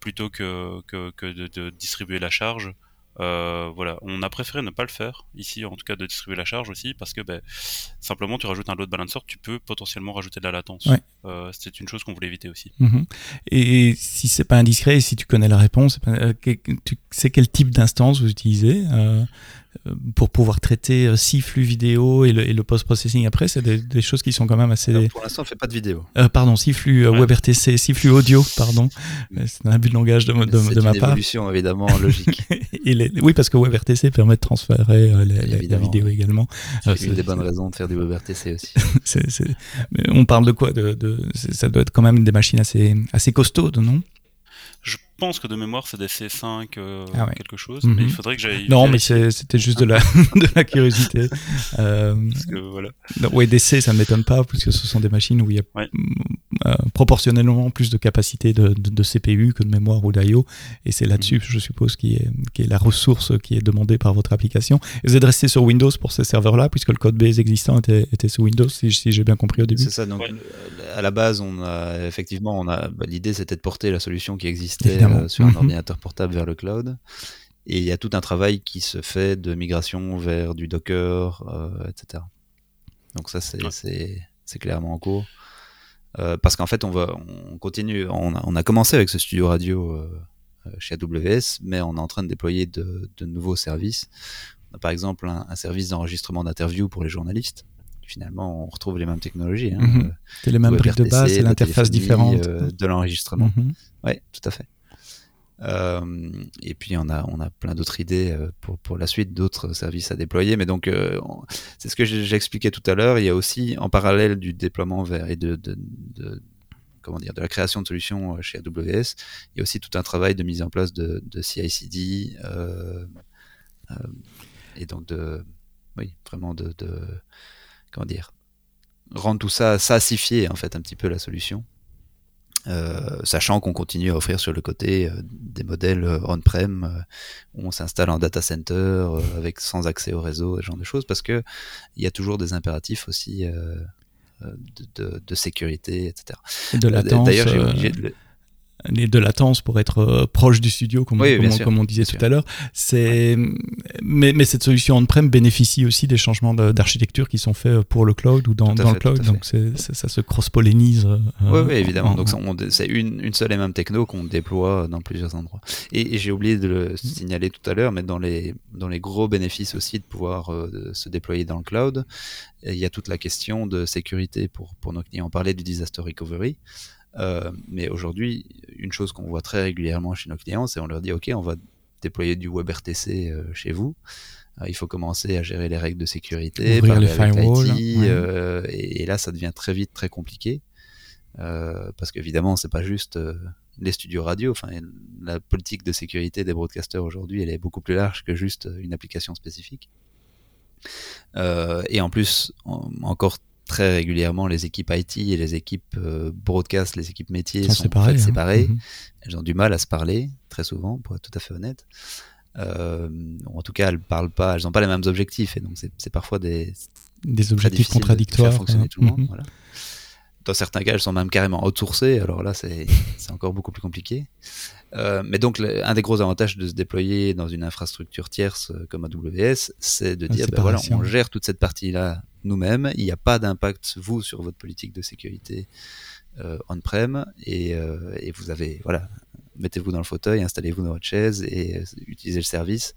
plutôt que, que, que de, de, distribuer la charge? Euh, voilà, on a préféré ne pas le faire ici, en tout cas de distribuer la charge aussi, parce que ben, simplement tu rajoutes un load balancer, tu peux potentiellement rajouter de la latence. Euh, c'est une chose qu'on voulait éviter aussi. Mhm. Et si c'est pas indiscret, si tu connais la réponse, euh, tu sais quel type d'instance vous utilisez euh, pour pouvoir traiter six flux vidéo et le, post-processing après, c'est des, choses qui sont quand même assez. pour l'instant, on fait pas de vidéo. pardon, six flux WebRTC, six flux audio, pardon. c'est un abus de langage de, de, de ma part. C'est une évolution évidemment logique. oui, parce que WebRTC permet de transférer la, vidéo également. C'est une des bonnes raisons de faire du WebRTC aussi. on parle de quoi de, Ça doit être quand même des machines assez, assez costaudes, non? Je pense que de mémoire c'est des C5 euh, ah quelque chose, mais il mhm. faudrait que j'aille. Non, mais c'était juste de la, de la curiosité. Euh, Parce que, voilà. ouais, des C ça ne m'étonne pas, puisque ce sont des machines où il y a euh, proportionnellement plus de capacité de, de, CPU que de mémoire ou d'IO, et c'est là-dessus, mhm. je suppose, qui est, qui est la ressource qui est demandée par votre application. Et vous êtes resté sur Windows pour ces serveurs-là, puisque le code base existant était, était sous Windows, si, j'ai bien compris au début. C'est ça, donc à la base, on a effectivement, on a, bah, l'idée c'était de porter la solution qui existait euh, sur un mhm. ordinateur portable vers le cloud. Et il y a tout un travail qui se fait de migration vers du Docker, euh, etc. Donc ça, c'est clairement en cours. Euh, parce qu'en fait, on, va, on continue. On a, on a, commencé avec ce studio radio chez AWS, mais on est en train de déployer de, de nouveaux services. On a par exemple un, un service d'enregistrement d'interview pour les journalistes. Finalement, on retrouve les mêmes technologies. Hein, mhm. C'est les mêmes briques de base, c'est l'interface différente. de l'enregistrement. Mhm. Oui, tout à fait. Euh, et puis on a, on a plein d'autres idées euh, pour, pour la suite, d'autres services à déployer. Mais donc, euh, c'est ce que j'expliquais tout à l'heure. Il y a aussi, en parallèle du déploiement vers et de, comment dire, de la création de solutions chez AWS, il y a aussi tout un travail de mise en place de, de CI/CD et donc de, oui, vraiment de, de, comment dire, rendre tout ça sassifier en fait un petit peu la solution. Euh, sachant qu'on continue à offrir sur le côté euh, des modèles euh, on-prem où on s'installe en data center avec sans accès au réseau, ce genre de choses, parce que il y a toujours des impératifs aussi de, de, sécurité, etc. de latence. D'ailleurs, j'ai oublié de de latence pour être euh, proche du studio, comme, comme, on disait tout à l'heure. C'est, mais, mais, cette solution on-prem bénéficie aussi des changements d'architecture qui sont faits pour le cloud ou dans, dans le cloud, donc ça se cross-pollinise. Euh, oui, oui, évidemment. donc c'est une, une, seule et même techno qu'on déploie dans plusieurs endroits. Et, j'ai oublié de le signaler tout à l'heure, mais dans les, dans les gros bénéfices aussi de pouvoir euh, se déployer dans le cloud, il y a toute la question de sécurité pour, pour nos clients. On parlait du disaster recovery. Euh, mais aujourd'hui, une chose qu'on voit très régulièrement chez nos clients, c'est on leur dit OK, on va déployer du WebRTC euh, chez vous. Euh, il faut commencer à gérer les règles de sécurité, Ouvrir les firewalls, euh, et, et, là, ça devient très vite très compliqué parce qu'évidemment, c'est pas juste les studios radio. Enfin, la politique de sécurité des broadcasters aujourd'hui, elle est beaucoup plus large que juste une application spécifique. et en plus, encore très régulièrement les équipes IT et les équipes euh, broadcast, les équipes métiers sont, séparées. Hein. Mhm. Elles ont du mal à se parler, très souvent, pour être tout à fait honnête. en tout cas, elles parlent pas, elles n'ont pas les mêmes objectifs, et donc c'est parfois des des objectifs contradictoires. fonctionner tout le monde. Voilà. Dans certains cas, elles sont même carrément outsourcées, alors là, c'est encore beaucoup plus compliqué. Euh, mais donc, un des gros avantages de se déployer dans une infrastructure tierce euh, comme AWS, c'est de dire, ben voilà, on gère toute cette partie-là nous-mêmes, il n'y a pas d'impact, vous, sur votre politique de sécurité euh, on-prem, et, euh, et, vous avez, voilà, mettez-vous dans le fauteuil, installez-vous dans votre chaise et euh, utilisez le service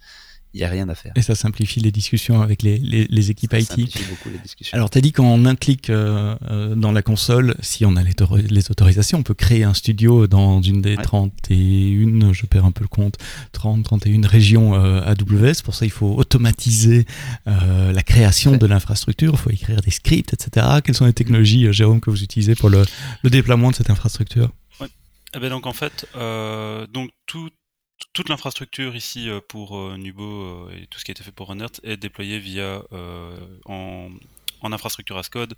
il n'y a rien à faire. Et ça simplifie les discussions avec les, les, équipes ça IT. Simplifie beaucoup les discussions. Alors, tu as dit qu'en un clic euh, euh, dans la console, si on a les, les, autorisations, on peut créer un studio dans une des 31, je perds un peu le compte, 30, 31 régions euh, AWS. Pour ça, il faut automatiser la création de l'infrastructure, il faut écrire des scripts, etc. Quelles sont les technologies, Jérôme, que vous utilisez pour le, le déploiement de cette infrastructure? Eh ben donc en fait, donc tout toute l'infrastructure ici euh, pour euh, Nubo euh, et tout ce qui a été fait pour Runert est déployé via en, infrastructure as code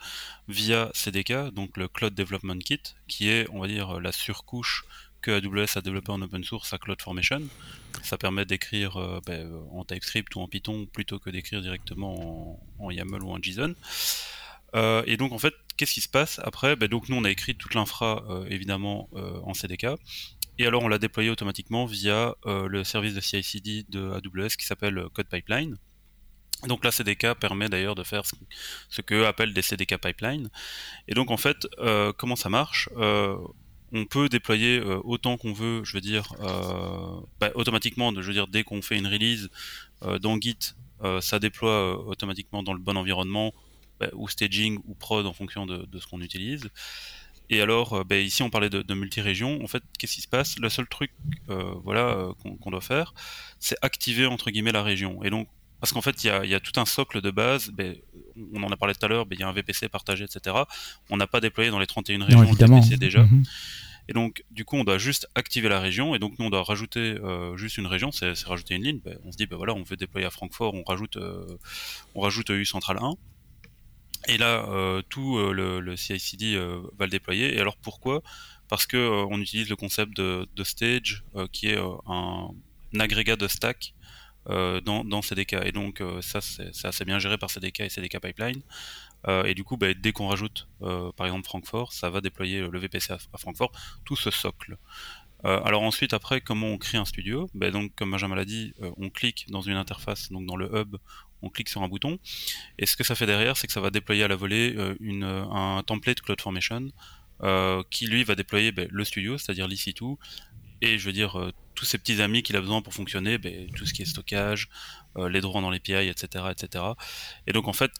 via CDK, donc le Cloud Development Kit, qui est, on va dire, la surcouche que AWS a développé en open source à CloudFormation. Ça permet d'écrire ben, en TypeScript ou en Python plutôt que d'écrire directement en, YAML ou en JSON. et donc en fait, qu'est-ce qui se passe après? Ben, Donc nous on a écrit toute l'infra évidemment en CDK. Et alors on l'a déployé automatiquement via euh, le service de CI/CD de AWS qui s'appelle euh, Code Pipeline. Donc la CDK permet d'ailleurs de faire ce que appellent des CDK pipeline. Et donc en fait, euh, comment ça marche On peut déployer autant qu'on veut, je veux dire, bah, automatiquement, je veux dire, dès qu'on fait une release dans Git, ça déploie automatiquement dans le bon environnement, bah, ou staging ou prod en fonction de ce qu'on utilise. Et alors, euh, ben, ici, on parlait de, de multi-régions. En fait, qu'est-ce qui se passe? Le seul truc, euh, voilà, euh, qu'on doit faire, c'est activer entre guillemets la région. Et donc, parce qu'en fait, il y a, y a, tout un socle de base. Ben, on en a parlé tout à l'heure. Ben, il y a un VPC partagé, etc. On n'a pas déployé dans les 31 régions non, évidemment. VPC déjà. Mhm. Et donc, du coup, on doit juste activer la région. Et donc, nous, on doit rajouter euh, juste une région. C'est rajouter une ligne. Ben, on se dit, ben voilà, on veut déployer à Francfort. On rajoute, euh, on rajoute EU Central 1. Et là, euh, tout euh, le, le CI/CD euh, va le déployer. Et alors pourquoi? Parce que on utilise le concept de, stage, qui est un, agrégat de stack dans, CDK. Et donc ça, c'est assez bien géré par CDK et CDK Pipeline. et du coup, bah, dès qu'on rajoute, par exemple, Francfort, ça va déployer le VPC à, Francfort, tout ce socle. alors ensuite, après, comment on crée un studio? Ben Donc, comme Benjamin l'a dit, on clique dans une interface, donc dans le hub, on clique sur un bouton, et ce que ça fait derrière, c'est que ça va déployer à la volée euh, une, un template CloudFormation euh, qui lui va déployer ben, le studio, c'est-à-dire l'EC2, et je veux dire euh, tous ces petits amis qu'il a besoin pour fonctionner, ben, tout ce qui est stockage, les droits dans l'API, etc., etc. Et donc en fait,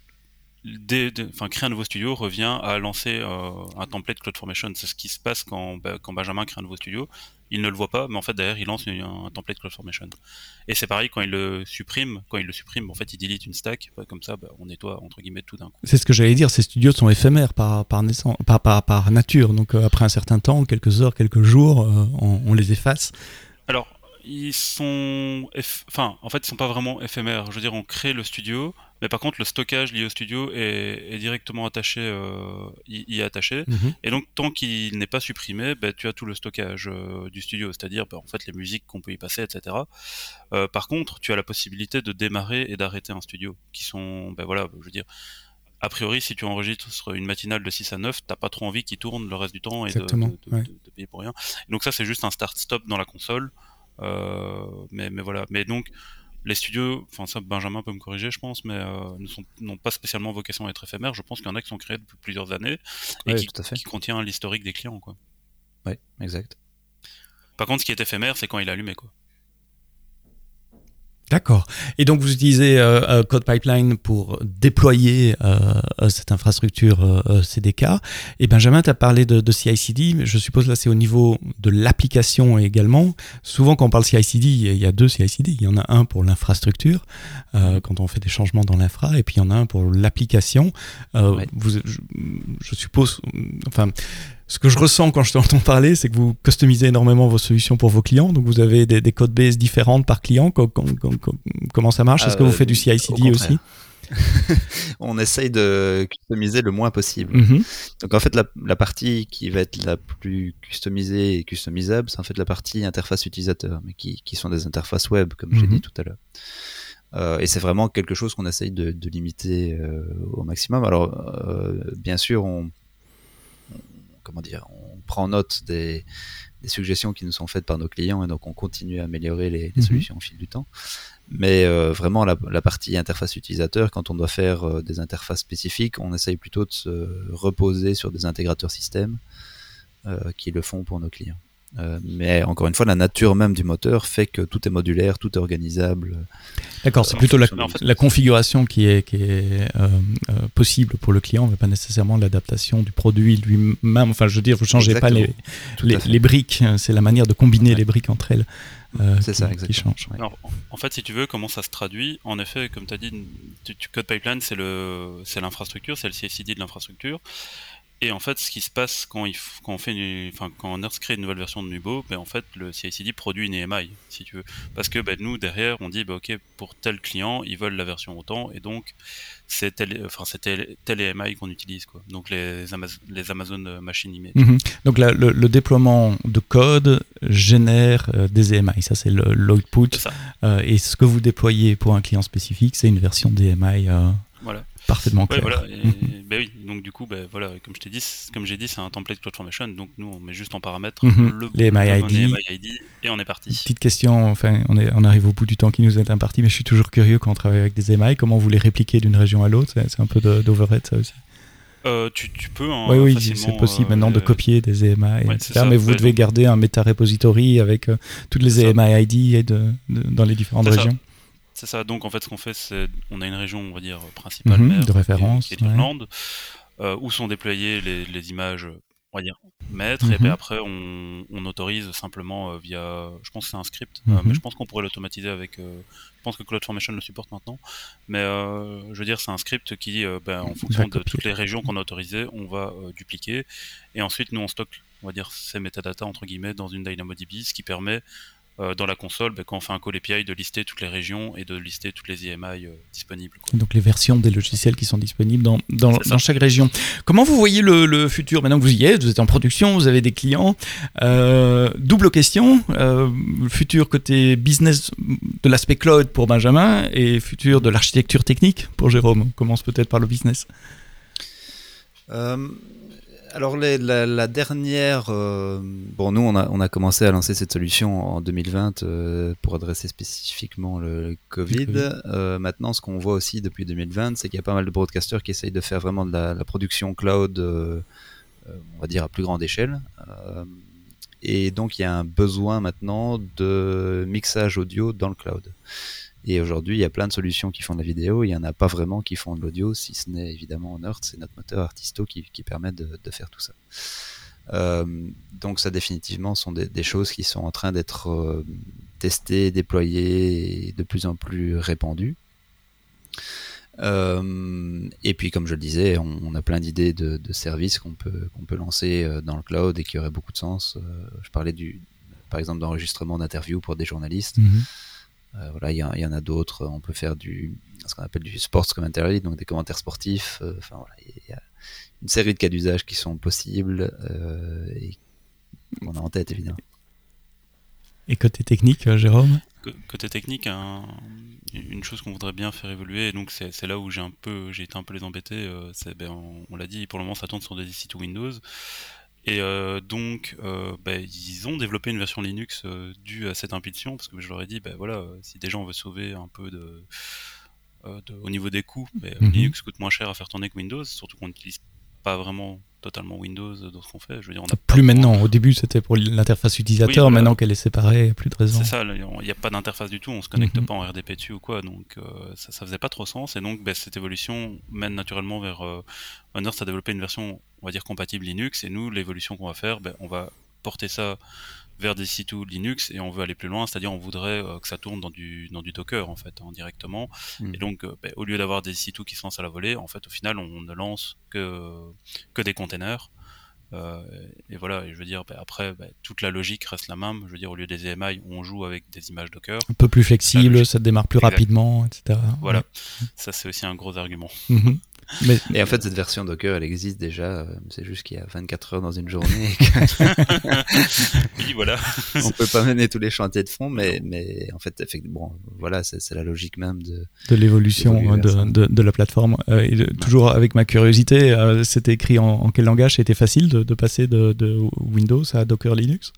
créer un nouveau studio revient à lancer un template CloudFormation. C'est ce qui se passe quand, ben, quand Benjamin crée un nouveau studio il ne le voit pas, mais en fait derrière il lance un template CloudFormation. Et c'est pareil quand il le supprime, quand il le supprime, en fait il delete une stack, bah, comme ça bah, on nettoie entre guillemets tout d'un coup. C'est ce que j'allais dire, ces studios sont éphémères par par naissance, par, par, nature, donc euh, après un certain temps, quelques heures, quelques jours, euh, on, on, les efface. Alors ils sont, enfin en fait ils sont pas vraiment éphémères. Je veux dire on crée le studio, mais par contre, le stockage lié au studio est, directement attaché, euh, y, est attaché. Mhm. Et donc, tant qu'il n'est pas supprimé, ben, tu as tout le stockage euh, du studio, c'est-à-dire ben, en fait les musiques qu'on peut y passer, etc. Euh, par contre, tu as la possibilité de démarrer et d'arrêter un studio, qui sont, ben voilà, je veux dire, a priori, si tu enregistres une matinale de 6 à 9, t'as pas trop envie qu'il tourne le reste du temps et de, de, payer pour rien. donc ça, c'est juste un start-stop dans la console. Euh, mais, mais voilà. Mais donc, les studios, enfin ça Benjamin peut me corriger je pense, mais euh, n'ont pas spécialement vocation à être éphémères. Je pense qu'il y en a qui sont créés depuis plusieurs années et qui, qui, contient l'historique des clients. Quoi. Oui, exact. Par contre, ce qui est éphémère, c'est quand il est allumé. Quoi. D'accord. Et donc vous utilisez euh, euh, Code Pipeline pour déployer euh, euh cette infrastructure euh, CDK. Et Benjamin, tu as parlé de, de CI/CD, je suppose là c'est au niveau de l'application également. Souvent quand on parle CI/CD, il y a deux CI/CD. Il y en a un pour l'infrastructure quand on fait des changements dans l'infra, et puis il y en a un pour l'application. Ouais. Je, je, suppose, enfin ce que je ressens quand je t'entends parler, c'est que vous customisez énormément vos solutions pour vos clients. Donc vous avez des, des codes base différentes par client. comment ça marche? Est-ce que vous euh, faites du CI/CD aussi? On essaye de customiser le moins possible. Mhm. Donc en fait, la, partie qui va être la plus customisée et customisable, c'est en fait la partie interface utilisateur, mais qui, sont des interfaces web, comme j'ai mhm. dit tout à l'heure. Euh, et c'est vraiment quelque chose qu'on essaye de, limiter euh, au maximum. Alors, euh, bien sûr, on, comment dire, on prend note des, suggestions qui nous sont faites par nos clients et donc on continue à améliorer les, mhm. solutions au fil du temps. Mais vraiment, la, partie interface utilisateur, quand on doit faire des interfaces spécifiques, on essaye plutôt de se reposer sur des intégrateurs système qui le font pour nos clients. Euh, mais encore une fois, la nature même du moteur fait que tout est modulaire, tout est organisable. D'accord, c'est plutôt la, configuration qui est, qui est euh, euh, possible pour le client, mais pas nécessairement l'adaptation du produit lui-même. Enfin, je veux dire, vous ne changez pas les, les, briques, c'est la manière de combiner les briques entre elles. c'est ça, qui change. en fait, si tu veux, comment ça se traduit? En effet, comme tu as dit, tu, Code Pipeline, c'est l'infrastructure, c'est le CICD de l'infrastructure. Et en fait, ce qui se passe quand, il, quand on fait une, enfin, quand Nurse crée une nouvelle version de Nubo, ben, en fait, le CI/CD produit une EMI, si tu veux. Parce que ben, nous, derrière, on dit, ben, OK, pour tel client, ils veulent la version autant, et donc, c'est tel, enfin, c'est tel, EMI qu'on utilise, quoi. Donc, les, les Amazon Machine Image. Mhm. Donc, le, déploiement de code génère euh, des EMI. Ça, c'est l'output. Euh, et ce que vous déployez pour un client spécifique, c'est une version d'EMI. Euh, parfaitement clair. voilà, mhm. ben oui, donc du coup, ben voilà, comme je t'ai dit, comme j'ai dit, c'est un template CloudFormation, donc nous on met juste en paramètre mhm. le les MyID. et on est parti. Petite question, enfin, on, est, on arrive au bout du temps qui nous est imparti, mais je suis toujours curieux quand on travaille avec des EMI, comment vous les répliquez d'une région à l'autre C'est un peu d'overhead ça aussi. Euh, tu, tu, peux. Hein, oui, oui, c'est possible maintenant de euh, copier des EMI, mais vous devez garder un meta repository avec euh, toutes les EMI ID et de, dans les différentes régions. C'est ça. Donc en fait, ce qu'on fait, c'est on a une région, on va dire principale mhm, de référence, qui est, l'Irlande, euh, où sont déployées les, images, on va dire maîtres, et puis mhm. après on, autorise simplement euh, via, je pense que c'est un script, euh, mais mhm. je pense qu'on pourrait l'automatiser avec, je pense que CloudFormation le supporte maintenant, mais je veux dire c'est un script qui, ben, en fonction de toutes les régions qu'on a autorisées, on va dupliquer, et ensuite nous on stocke, on va dire ces métadatas entre guillemets dans une DynamoDB, ce qui permet euh, dans la console, ben, quand on fait un call API, de lister toutes les régions et de lister toutes les EMI euh, disponibles. Donc les versions des logiciels qui sont disponibles dans, dans, chaque région. Comment vous voyez le, futur? Maintenant que vous y êtes, vous êtes en production, vous avez des clients. Euh, double question, le futur côté business de l'aspect cloud pour Benjamin et futur de l'architecture technique pour Jérôme. On commence peut-être par le business alors la, dernière, euh, bon nous on a, on a commencé à lancer cette solution en 2020 euh, pour adresser spécifiquement le Covid. Euh, maintenant ce qu'on voit aussi depuis 2020 c'est qu'il y a pas mal de broadcasters qui essayent de faire vraiment de la, production cloud, on va dire à plus grande échelle. et donc il y a un besoin maintenant de mixage audio dans le cloud. Et aujourd'hui, il y a plein de solutions qui font de la vidéo, il n'y en a pas vraiment qui font de l'audio, si ce n'est évidemment Nerd, c'est notre moteur Artisto qui, permet de, faire tout ça. Euh, donc ça définitivement sont des, choses qui sont en train d'être euh, testées, déployées et de plus en plus répandues. Euh, et puis comme je le disais, on, a plein d'idées de, services qu'on peut, peut lancer dans le cloud et qui auraient beaucoup de sens. je parlais du, par exemple d'enregistrement d'interviews pour des journalistes. Mm-hmm. Euh, voilà, il y, en a d'autres. On peut faire du ce qu'on appelle du sports commentary, donc des commentaires sportifs. Euh, enfin voilà, il y a une série de cas d'usage qui sont possibles euh, et qu'on a en tête évidemment. Et côté technique, Jérôme? Côté technique, une chose qu'on voudrait bien faire évoluer, et donc c'est là où j'ai un peu, j'ai été un peu les embêter. c'est, ben, on, on l'a dit, pour le moment ça tourne sur des sites Windows. Et euh, donc, euh, bah, ils ont développé une version Linux euh, due à cette impulsion, parce que je leur ai dit, bah, voilà, si déjà on veut sauver un peu de, au niveau des coûts, bah, mhm. Linux coûte moins cher à faire tourner que Windows, surtout qu'on n'utilise pas vraiment totalement Windows dans ce qu'on fait. Je veux dire, on plus maintenant. Au début, c'était pour l'interface utilisateur. maintenant qu'elle est séparée, il a plus de raison. C'est ça. Il n'y a pas d'interface du tout. On se connecte mhm. pas en RDP dessus ou quoi. Donc, ça, ça faisait pas trop sens. Et donc, cette évolution mène naturellement vers. Euh, Honor, a développé une version on va dire compatible Linux et nous l'évolution qu'on va faire ben, on va porter ça vers des sites Linux et on veut aller plus loin, c'est-à-dire on voudrait euh, que ça tourne dans du, dans du Docker en fait, hein, directement. Hmm. Et donc, euh, ben, au lieu d'avoir des sites qui se lancent à la volée, en fait, au final, on ne lance que, que des containers et voilà, et je veux dire, bah, après, bah, toute la logique reste la même. Je veux dire, au lieu des EMI, on joue avec des images Docker. Un peu plus flexible, ça démarre plus rapidement, etc. Voilà, ça c'est aussi un gros argument. Mhm. Mais... Et en fait, cette version Docker, elle existe déjà. Euh, c'est juste qu'il y a 24 heures dans une journée. oui, voilà. On peut pas mener tous les chantiers de fond, mais, mais en fait, bon, voilà, c'est la logique même de, de l'évolution hein, de, de, de, la plateforme. Euh, et toujours avec ma curiosité, euh, c'était écrit en, quel langage? C'était facile de, passer de, Windows à Docker Linux?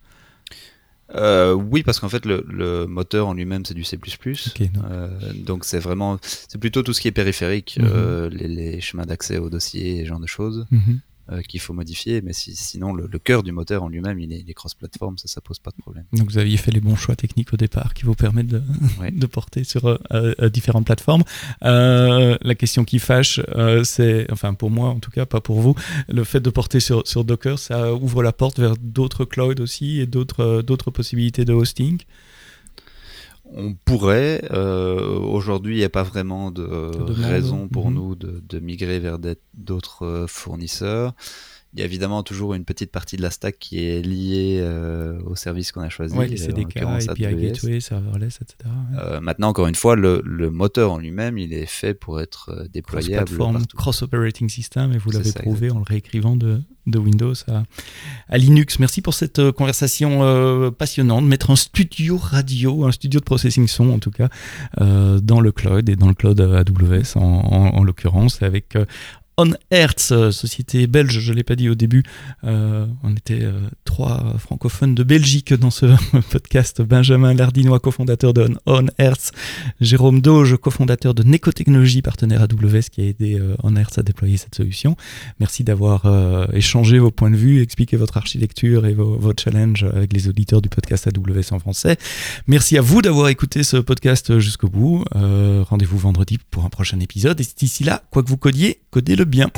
Euh, oui, parce qu'en fait, le, moteur en lui-même, c'est du C++. Euh, donc, c'est vraiment, c'est plutôt tout ce qui est périphérique, mhm. euh, les, chemins d'accès au dossier, ce genre de choses. Mhm. Euh, qu'il faut modifier, mais sinon le, cœur du moteur en lui-même, il est, cross-platform, ça, ça pose pas de problème. Donc vous aviez fait les bons choix techniques au départ qui vous permettent de, de porter sur euh, euh, différentes plateformes. la question qui fâche, c'est, enfin pour moi en tout cas, pas pour vous, le fait de porter sur, sur Docker, ça ouvre la porte vers d'autres clouds aussi et d'autres d'autres possibilités de hosting? On pourrait. Euh, aujourd'hui, il n'y a pas vraiment de, raison pour mhm. nous de, de, migrer vers d'autres euh, fournisseurs. Il y a évidemment toujours une petite partie de la stack qui est liée euh, au service qu'on a choisi. Oui, les CDK, API Gateway, serverless, etc. Euh, maintenant, encore une fois, le, le moteur en lui-même, il est fait pour être euh, déployable cross cross-operating system, et vous l'avez prouvé en le réécrivant de, de Windows à, à, Linux. Merci pour cette conversation euh, passionnante. Mettre un studio radio, un studio de processing son en tout cas, dans le cloud et dans le cloud AWS en, en, en l'occurrence, avec on euh, société belge, je ne l'ai pas dit au début. Euh, on était euh, trois francophones de Belgique dans ce podcast. Benjamin Lardinois, cofondateur de On Hertz. Jérôme Doge, cofondateur de Neco Technologies, partenaire AWS, qui a aidé On Hertz à déployer cette solution. Merci d'avoir échangé vos points de vue, expliqué votre architecture et vos, challenges avec les auditeurs du podcast AWS en français. Merci à vous d'avoir écouté ce podcast jusqu'au bout. Rendez-vous vendredi pour un prochain épisode. Et d'ici là, quoi que vous codiez, codez-le bien.